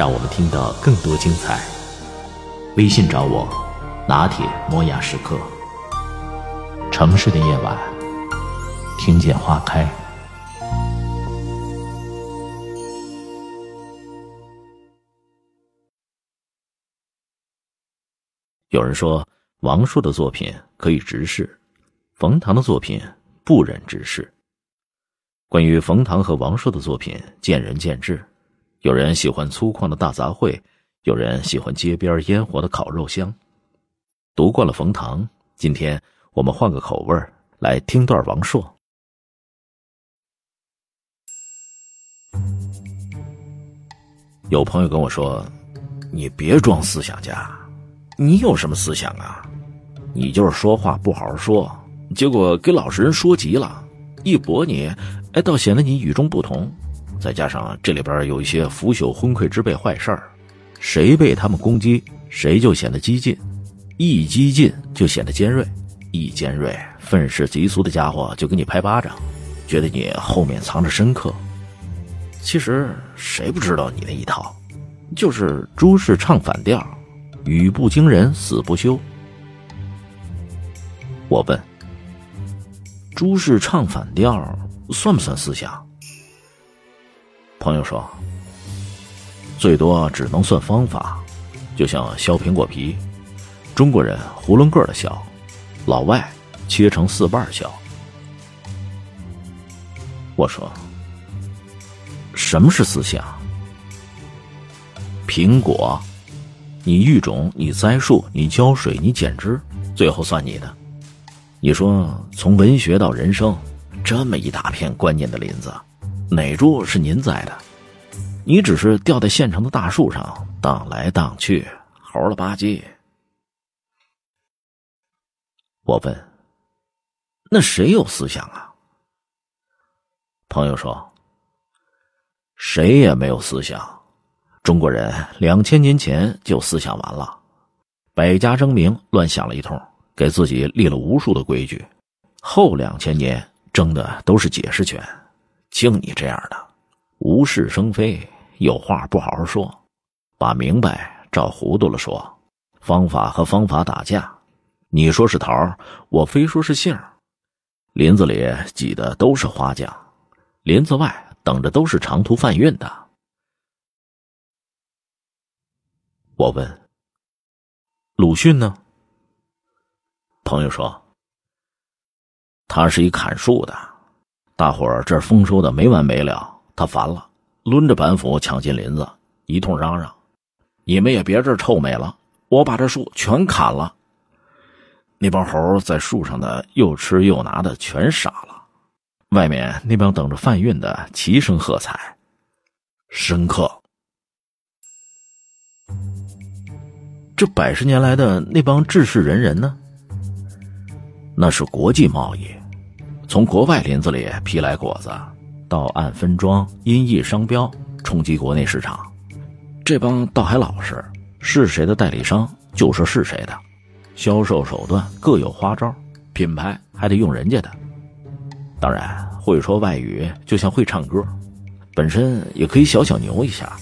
让我们听到更多精彩。微信找我，拿铁磨牙时刻。城市的夜晚，听见花开。有人说，王朔的作品可以直视，冯唐的作品不忍直视。关于冯唐和王朔的作品，见仁见智。有人喜欢粗犷的大杂烩，有人喜欢街边烟火的烤肉香。读惯了冯唐，今天我们换个口味儿来听段王朔。有朋友跟我说：“你别装思想家，你有什么思想啊？你就是说话不好好说，结果给老实人说急了，一驳你，哎，倒显得你与众不同。再加上这里边有一些腐朽昏聩之辈坏事儿，谁被他们攻击，谁就显得激进，一激进就显得尖锐，一尖锐，愤世嫉俗的家伙就给你拍巴掌，觉得你后面藏着深刻。其实谁不知道你那一套，就是诸事唱反调，语不惊人死不休。我问：诸事唱反调算不算思想？朋友说：最多只能算方法，就像削苹果皮，中国人囫囵个的削，老外切成四瓣削。我说。什么是思想？苹果，你育种，你栽树，你浇水，你剪枝，最后算你的。你说从文学到人生，这么一大片关键的林子，哪株是您栽的？你只是吊在现成的大树上荡来荡去，猴了吧唧。我问：那谁有思想啊？朋友说。谁也没有思想，中国人两千年前就思想完了，百家争鸣，乱想了一通，给自己立了无数的规矩，后两千年争的都是解释权。就你这样的，无事生非，有话不好好说，把明白照糊涂了说，方法和方法打架，你说是桃，我非说是杏，林子里挤的都是花匠，林子外。等着都是长途贩运的。我问：“鲁迅呢？”朋友说：“他是一砍树的，大伙儿这丰收的没完没了，他烦了，抡着板斧抢进林子，一通嚷嚷：‘你们也别这臭美了，我把这树全砍了。’那帮猴在树上的又吃又拿的全傻了。”外面那帮等着贩运的齐声喝彩，深刻。这百十年来的那帮志士仁人呢？那是国际贸易，从国外林子里批来果子，到按分装、音译商标，冲击国内市场。这帮倒还老实，是谁的代理商就说是谁的，销售手段各有花招，品牌还得用人家的。当然，会说外语就像会唱歌，本身也可以小小牛一下。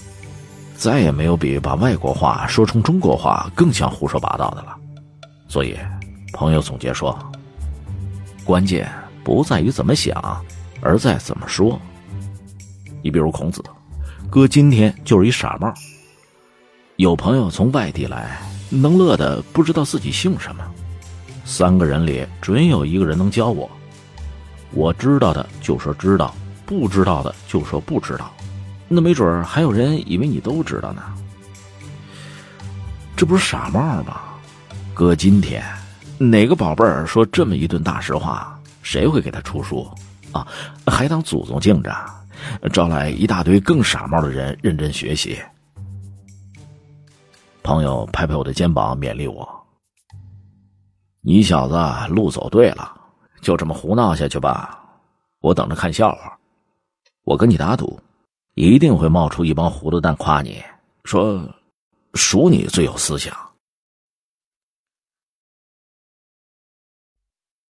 再也没有比把外国话说成中国话更像胡说八道的了。所以，朋友总结说：关键不在于怎么想，而在怎么说。你比如孔子，哥今天就是一傻帽。有朋友从外地来，能乐的不知道自己姓什么。三个人里准有一个人能教我。我知道的就说知道，不知道的就说不知道，那没准还有人以为你都知道呢。这不是傻帽吗？哥今天，哪个宝贝儿说这么一顿大实话，谁会给他出书啊？还当祖宗敬着，招来一大堆更傻帽的人认真学习。朋友拍拍我的肩膀，勉励我：“你小子路走对了，就这么胡闹下去吧，我等着看笑话。我跟你打赌，一定会冒出一帮糊涂蛋夸你说，属你最有思想。”